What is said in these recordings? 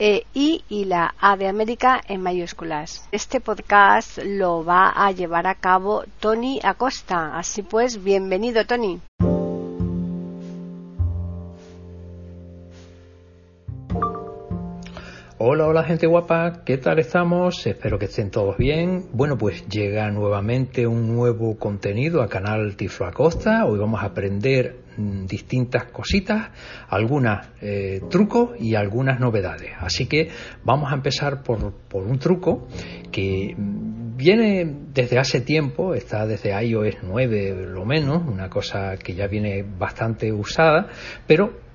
e I y la A de América en mayúsculas. Este podcast lo va a llevar a cabo Tony Acosta. Así pues, bienvenido Tony. Hola, hola gente guapa, ¿qué tal estamos? Espero que estén todos bien. Bueno, pues llega nuevamente un nuevo contenido a canal Tiflo Acosta. Hoy vamos a aprender mm, distintas cositas, algunas eh, trucos y algunas novedades. Así que vamos a empezar por, por un truco que mm, viene desde hace tiempo, está desde iOS 9 lo menos, una cosa que ya viene bastante usada, pero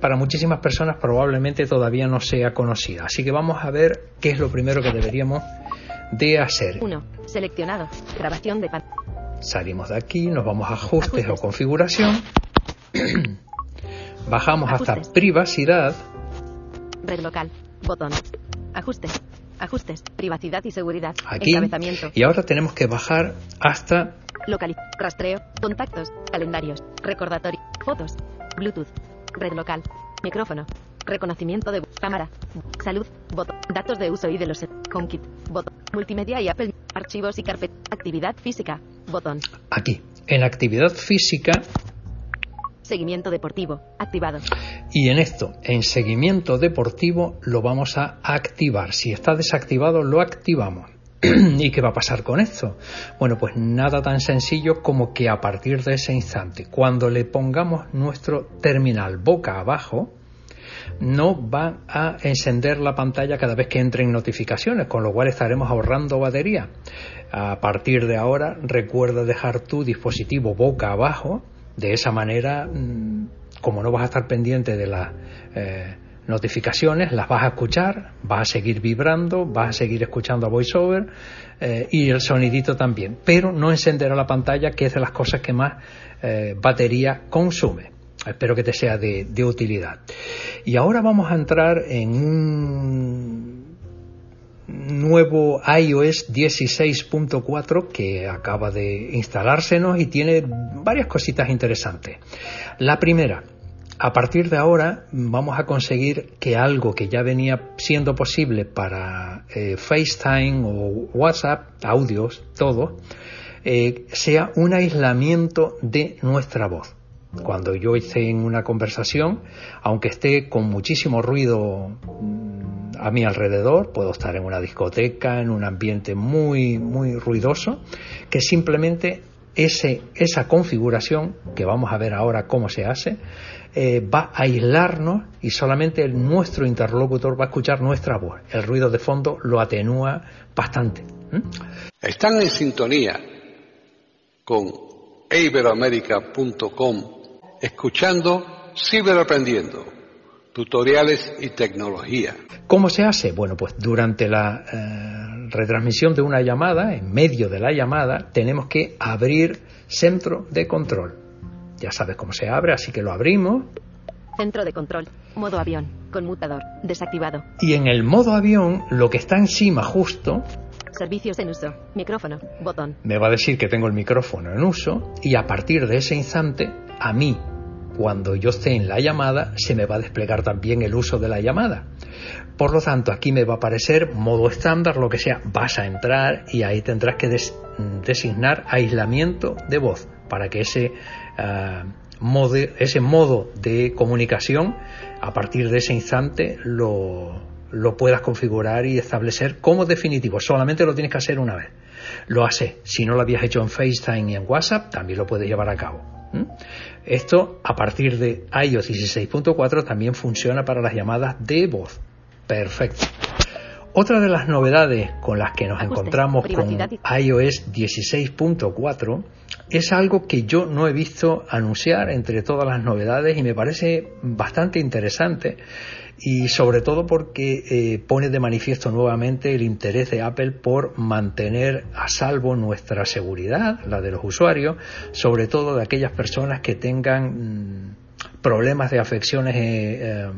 para muchísimas personas probablemente todavía no sea conocida. Así que vamos a ver qué es lo primero que deberíamos de hacer. 1. Seleccionado. Grabación de Salimos de aquí, nos vamos a ajustes, o configuración. Bajamos hasta privacidad. Red local. Botón. Ajustes. Ajustes. Privacidad y seguridad. Aquí. Y ahora tenemos que bajar hasta Local. Rastreo. Contactos. Calendarios. Recordatorio. Fotos. Bluetooth. Red local. Micrófono. Reconocimiento de cámara. Salud. Botón. Datos de uso y de los HomeKit. Botón. Multimedia y Apple. Archivos y carpeta. Actividad física. Botón. aquí. En actividad física Seguimiento deportivo. Activado. y en esto, en seguimiento deportivo, lo vamos a activar. Si está desactivado, lo activamos. ¿Y qué va a pasar con esto? Bueno, pues nada tan sencillo como que a partir de ese instante, cuando le pongamos nuestro terminal boca abajo, no va a encender la pantalla cada vez que entren notificaciones, con lo cual estaremos ahorrando batería. A partir de ahora, recuerda dejar tu dispositivo boca abajo, de esa manera, mm, como no vas a estar pendiente de las eh, notificaciones, las vas a escuchar, vas a seguir vibrando, vas a seguir escuchando a VoiceOver eh, y el sonidito también, pero no encenderá la pantalla, que es de las cosas que más eh, batería consume. Espero que te sea de, de utilidad. Y ahora vamos a entrar en un nuevo iOS 16.4 que acaba de instalársenos y tiene varias cositas interesantes. La primera, a partir de ahora vamos a conseguir que algo que ya venía siendo posible para eh, FaceTime o WhatsApp, audios, todo, eh, sea un aislamiento de nuestra voz. Cuando yo esté en una conversación, aunque esté con muchísimo ruido mm, a mi alrededor, puedo estar en una discoteca, en un ambiente muy, muy ruidoso, que simplemente ese, esa configuración, que vamos a ver ahora cómo se hace, eh, va a aislarnos y solamente el- nuestro interlocutor va a escuchar nuestra voz. El ruido de fondo lo atenúa bastante. Están en sintonía con iberoamerica.com, escuchando Ciberaprendiendo, tutoriales y tecnología. ¿Cómo se hace? Bueno, pues durante la eh, retransmisión de una llamada, en medio de la llamada, tenemos que abrir centro de control. Ya sabes cómo se abre, así que lo abrimos Centro de control. Modo avión. Conmutador. Desactivado. y en el modo avión lo que está encima justo Servicios en uso. Micrófono. Botón. me va a decir que tengo el micrófono en uso y a partir de ese instante a mí cuando yo esté en la llamada se me va a desplegar también el uso de la llamada. Por lo tanto, aquí me va a aparecer modo estándar, lo que sea, vas a entrar y ahí tendrás que des- designar aislamiento de voz para que ese, ah, modo, ese modo de comunicación a partir de ese instante lo, lo puedas configurar y establecer como definitivo. Solamente lo tienes que hacer una vez. Lo hace. Si no lo habías hecho en FaceTime y en WhatsApp, también lo puedes llevar a cabo. ¿Mm? Esto, a partir de iOS 16.4, también funciona para las llamadas de voz. Perfecto. Otra de las novedades con las que nos encontramos con iOS 16.4 es algo que yo no he visto anunciar entre todas las novedades y me parece bastante interesante y sobre todo porque eh, pone de manifiesto nuevamente el interés de Apple por mantener a salvo nuestra seguridad, la de los usuarios, sobre todo de aquellas personas que tengan mm, problemas de afecciones eh, eh,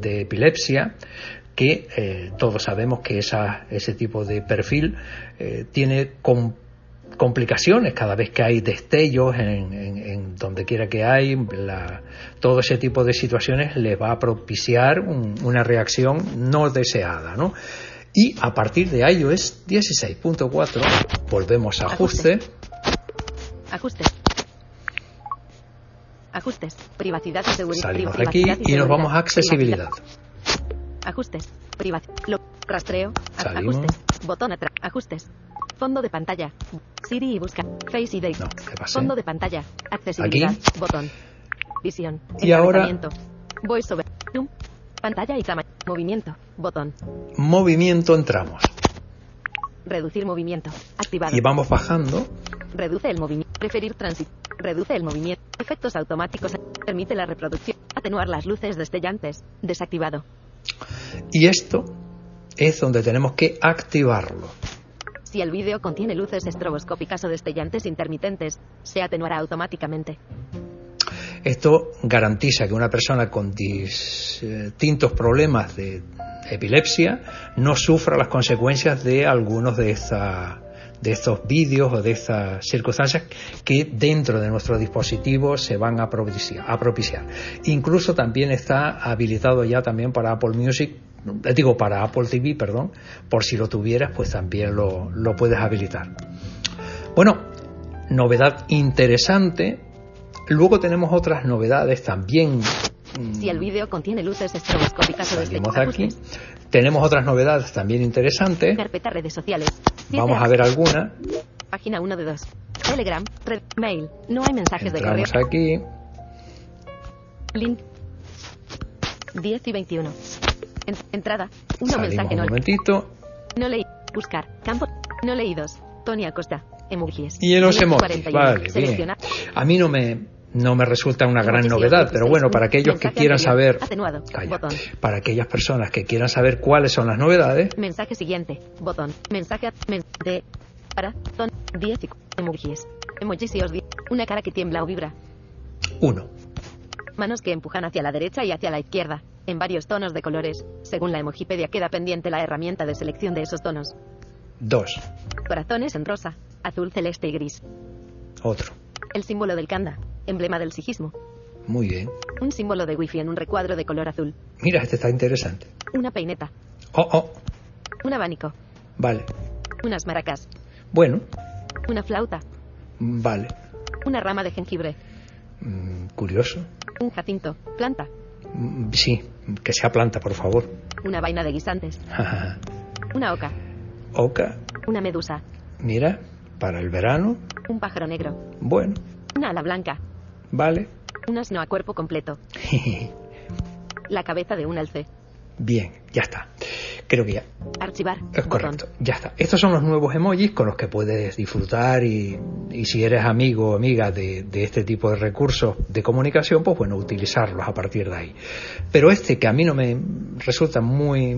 de epilepsia, que eh, todos sabemos que esa, ese tipo de perfil eh, tiene com- complicaciones cada vez que hay destellos en, en- en donde quiera que hay la- todo ese tipo de situaciones le va a propiciar un- una reacción no deseada ¿no? y a partir de iOS 16.4 volvemos a ajuste Ajustes. Ajustes. Privacidad y seguridad. salimos de aquí y nos vamos a accesibilidad. Ajustes. Privacidad. Rastreo. Salimos. Ajustes. Botón atrás. Ajustes. Fondo de pantalla. Siri y busca. Face ID. No. Fondo de pantalla. Accesibilidad. Aquí. Botón. Visión. Y ahora-. VoiceOver. Zoom. Pantalla y tamaño. Movimiento. Botón. movimiento entramos Reducir movimiento. Activado. y vamos bajando Reduce el movimiento. Preferir tránsito. Reduce el movimiento. Efectos automáticos. Permite la reproducción. Atenuar las luces destellantes. Desactivado. Y esto es donde tenemos que activarlo Si el vídeo contiene luces estroboscópicas o destellantes intermitentes, se atenuará automáticamente. Esto garantiza que una persona con distintos problemas de epilepsia no sufra las consecuencias de algunos de, esta- de estos vídeos o de estas circunstancias que dentro de nuestro dispositivo se van a propiciar, a propiciar. Incluso también está habilitado ya también para Apple Music, eh, digo para Apple TV, perdón, por si lo tuvieras, pues también lo, lo puedes habilitar. Bueno, novedad interesante. Luego tenemos otras novedades también. Si el vídeo contiene luces estroboscópicas o Salimos de aquí. Tenemos otras novedades también interesantes. Carpeta redes sociales. Siete Vamos a ver alguna. Página 1 de 2. Telegram. Red. Mail. No hay mensajes de correo. aquí. Link. 10 y 21. En- entrada. Salimos mensaje un no, momentito. no leí. Buscar. Campo. No leídos. Tony Acosta. Emojis. Y en los 10 y emojis. 41. Vale, bien. Seleccionar. A mí no me, no me resulta una gran novedad, pero 16. bueno, para aquellos que quieran saber. Calla. Para aquellas personas que quieran saber cuáles son las novedades, Mensaje siguiente. Botón. Mensaje de. Para. Ton. 10 y cu- emojis. Emojis y os Una cara que tiembla o vibra. uno. Manos que empujan hacia la derecha y hacia la izquierda. En varios tonos de colores. Según la emojipedia queda pendiente la herramienta de selección de esos tonos. Dos. Corazones en rosa, azul, celeste y gris. Otro. El símbolo del kanda. Emblema del sijismo. Muy bien. Un símbolo de wifi en un recuadro de color azul. Mira, este está interesante. Una peineta. Oh, oh. Un abanico. Vale. Unas maracas. Bueno, Una flauta. vale. Una rama de jengibre. Mm, curioso. Un jacinto. Planta. Mm, Sí, que sea planta, por favor. Una vaina de guisantes. Una oca. Oca, Una medusa. mira, para el verano, Un pájaro negro. bueno, Una ala blanca. Vale. Un asno a cuerpo completo. La cabeza de un alce. Bien, ya está. Creo que ya Archivar. es Botón. correcto. Ya está. Estos son los nuevos emojis con los que puedes disfrutar y, y si eres amigo o amiga de, de este tipo de recursos de comunicación, pues bueno, utilizarlos a partir de ahí. Pero este que a mí no me resulta muy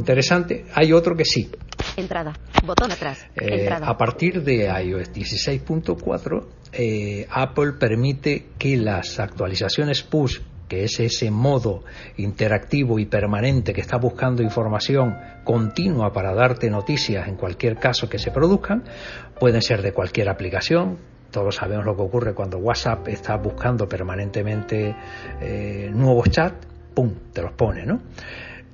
interesante, hay otro que sí. Entrada. Botón atrás. Eh, Entrada. a partir de iOS 16.4, eh, Apple permite que las actualizaciones push, que es ese modo interactivo y permanente que está buscando información continua para darte noticias en cualquier caso que se produzcan, pueden ser de cualquier aplicación. Todos sabemos lo que ocurre cuando WhatsApp está buscando permanentemente eh, nuevos chats, ¡pum!, te los pone, ¿no?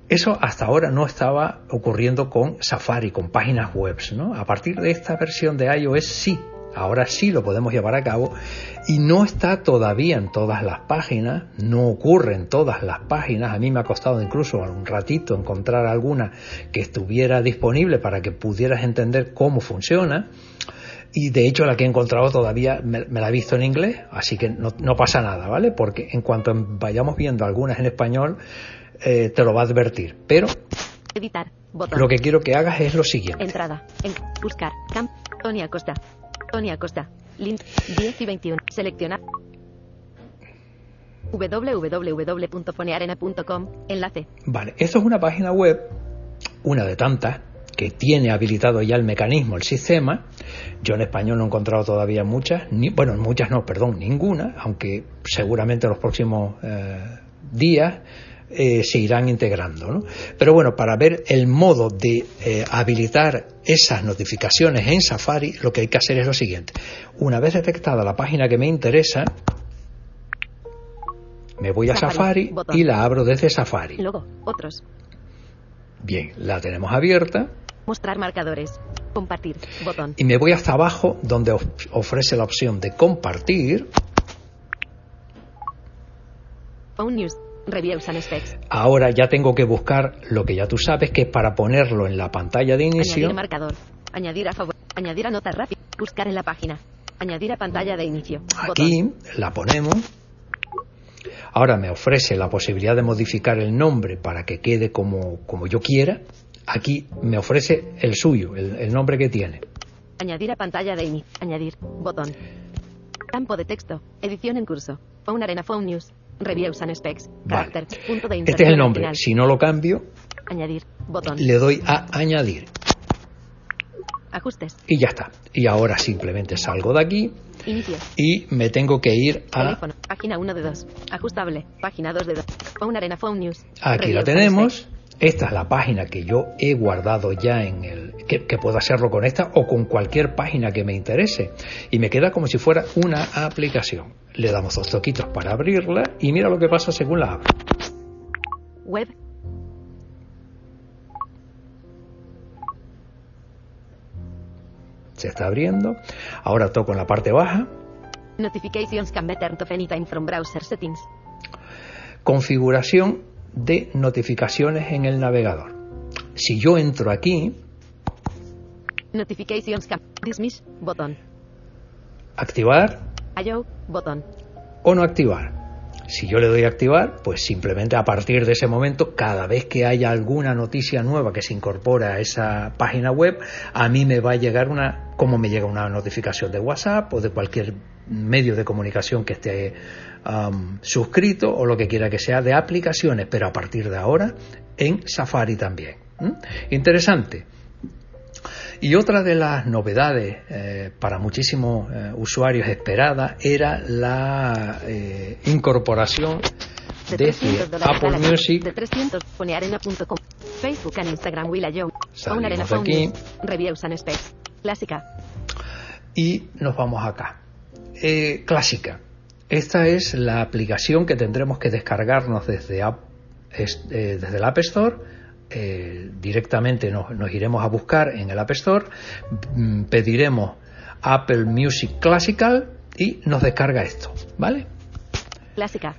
Eso hasta ahora no estaba ocurriendo con Safari, con páginas web, ¿no? A partir de esta versión de iOS sí, ahora sí lo podemos llevar a cabo y no está todavía en todas las páginas, no ocurre en todas las páginas. A mí me ha costado incluso un ratito encontrar alguna que estuviera disponible para que pudieras entender cómo funciona. Y de hecho la que he encontrado todavía me, me la he visto en inglés, así que no, no pasa nada, ¿vale? Porque en cuanto vayamos viendo algunas en español, eh, te lo va a advertir. Pero Editar. Botón. lo que quiero que hagas es lo siguiente. Entrada. En, buscar. Camp. Tony Acosta. Tony Acosta. Link 10 y 21. Seleccionar. www.fonearena.com. Enlace. Vale, esto es una página web, una de tantas, que tiene habilitado ya el mecanismo, el sistema. Yo en español no he encontrado todavía muchas, ni, bueno, muchas no, perdón, ninguna, aunque seguramente en los próximos eh, días eh, se irán integrando. ¿no? Pero bueno, para ver el modo de eh, habilitar esas notificaciones en Safari, lo que hay que hacer es lo siguiente. Una vez detectada la página que me interesa, me voy a Safari, y la abro desde Safari. Logo. Otros. Bien, la tenemos abierta Mostrar marcadores. Compartir. Botón. y me voy hasta abajo donde of- ofrece la opción de compartir. Phone News. Reviews and Specs. Ahora ya tengo que buscar lo que ya tú sabes que es para ponerlo en la pantalla de inicio. Añadir marcador. Añadir a favor. Añadir a nota rápida. Buscar en la página. Añadir a pantalla de inicio. Botón. Aquí la ponemos. Ahora me ofrece la posibilidad de modificar el nombre para que quede como, como yo quiera. Aquí me ofrece el suyo, el, el nombre que tiene. Añadir a pantalla de inicio. Añadir. Botón. Campo de texto. Edición en curso. Phone Arena Phone News. Reviews and Specs. Vale. Punto de Este es el nombre. final. Si no lo cambio, Añadir. Botón. le doy a añadir. Ajustes. Y ya está. Y ahora simplemente salgo de aquí Inicio. y me tengo que ir a Teléfono. Página 1 de 2. Ajustable. Página 2 de 2. Phone Arena Phone News. Aquí la Reviews and tenemos. Esta es la página que yo he guardado ya en el. Que, que puedo hacerlo con esta o con cualquier página que me interese. Y me queda como si fuera una aplicación. Le damos dos toquitos para abrirla y mira lo que pasa según la abro. Web. Se está abriendo. Ahora toco en la parte baja. Notifications can be turned off anytime from browser settings. Configuración de notificaciones en el navegador. Si yo entro aquí, Notifications can dismiss. Botón. activar Allow. Botón. o no activar. Si yo le doy a activar, pues simplemente a partir de ese momento, cada vez que haya alguna noticia nueva que se incorpora a esa página web, a mí me va a llegar una, como me llega una notificación de WhatsApp o de cualquier medio de comunicación que esté suscrito o lo que quiera que sea de aplicaciones, pero a partir de ahora en Safari también. ¿Mm? Interesante. Y otra de las novedades eh, para muchísimos eh, usuarios esperada era la eh, incorporación De de 300 dólares Apple. Music. De 300. Fonearena.com. Facebook and Instagram Willa Joe. Salimos de aquí. Reviews and Specs. Clásica. y nos vamos acá. Eh, clásica. Esta es la aplicación que tendremos que descargarnos desde, App- es- eh, desde el App Store. Eh, directamente nos, nos iremos a buscar en el App Store, mm, pediremos Apple Music Classical y nos descarga esto, ¿vale? Clásica.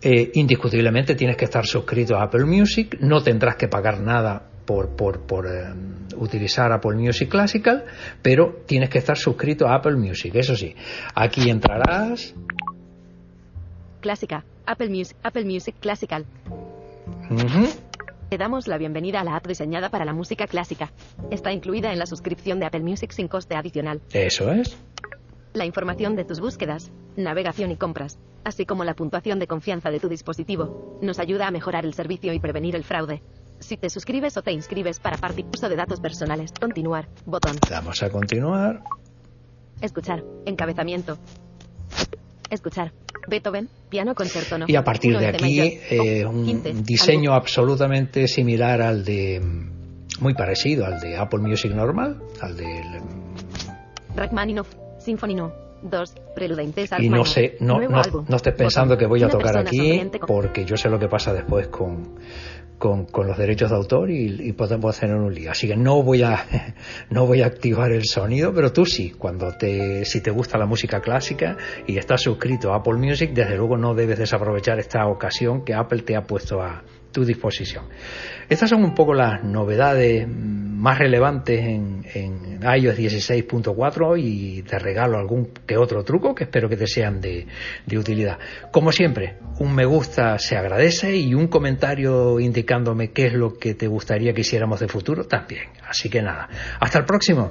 Eh, indiscutiblemente tienes que estar suscrito a Apple Music, no tendrás que pagar nada por, por, por eh, utilizar Apple Music Classical, pero tienes que estar suscrito a Apple Music, eso sí. Aquí entrarás, Clásica. Apple Music. Apple Music Classical. ujú, Te damos la bienvenida a la app diseñada para la música clásica. Está incluida en la suscripción de Apple Music sin coste adicional. eso es. La información de tus búsquedas, navegación y compras, así como la puntuación de confianza de tu dispositivo, nos ayuda a mejorar el servicio y prevenir el fraude. Si te suscribes o te inscribes para uso de datos personales, continuar, botón, Vamos a continuar. escuchar, encabezamiento, escuchar, Beethoven, piano concerto no. Y a partir de aquí, eh, oh, un 15, diseño absolutamente similar al de, mm, muy parecido al de Apple Music normal, al del Rachmaninoff, Symphony No. 2, Prelude y no sé, no, no, no estés pensando que voy a tocar aquí porque yo sé lo que pasa después con, con, con los derechos de autor y, y podemos tener un lío. Así que no voy a no voy a activar el sonido, pero tú sí, cuando te si te gusta la música clásica y estás suscrito a Apple Music, desde luego no debes desaprovechar esta ocasión que Apple te ha puesto a, tu disposición. Estas son un poco las novedades más relevantes en, iOS 16.4 y te regalo algún que otro truco que espero que te sean de utilidad. Como siempre, un me gusta se agradece y un comentario indicándome qué es lo que te gustaría que hiciéramos de futuro también. Así que nada, hasta el próximo.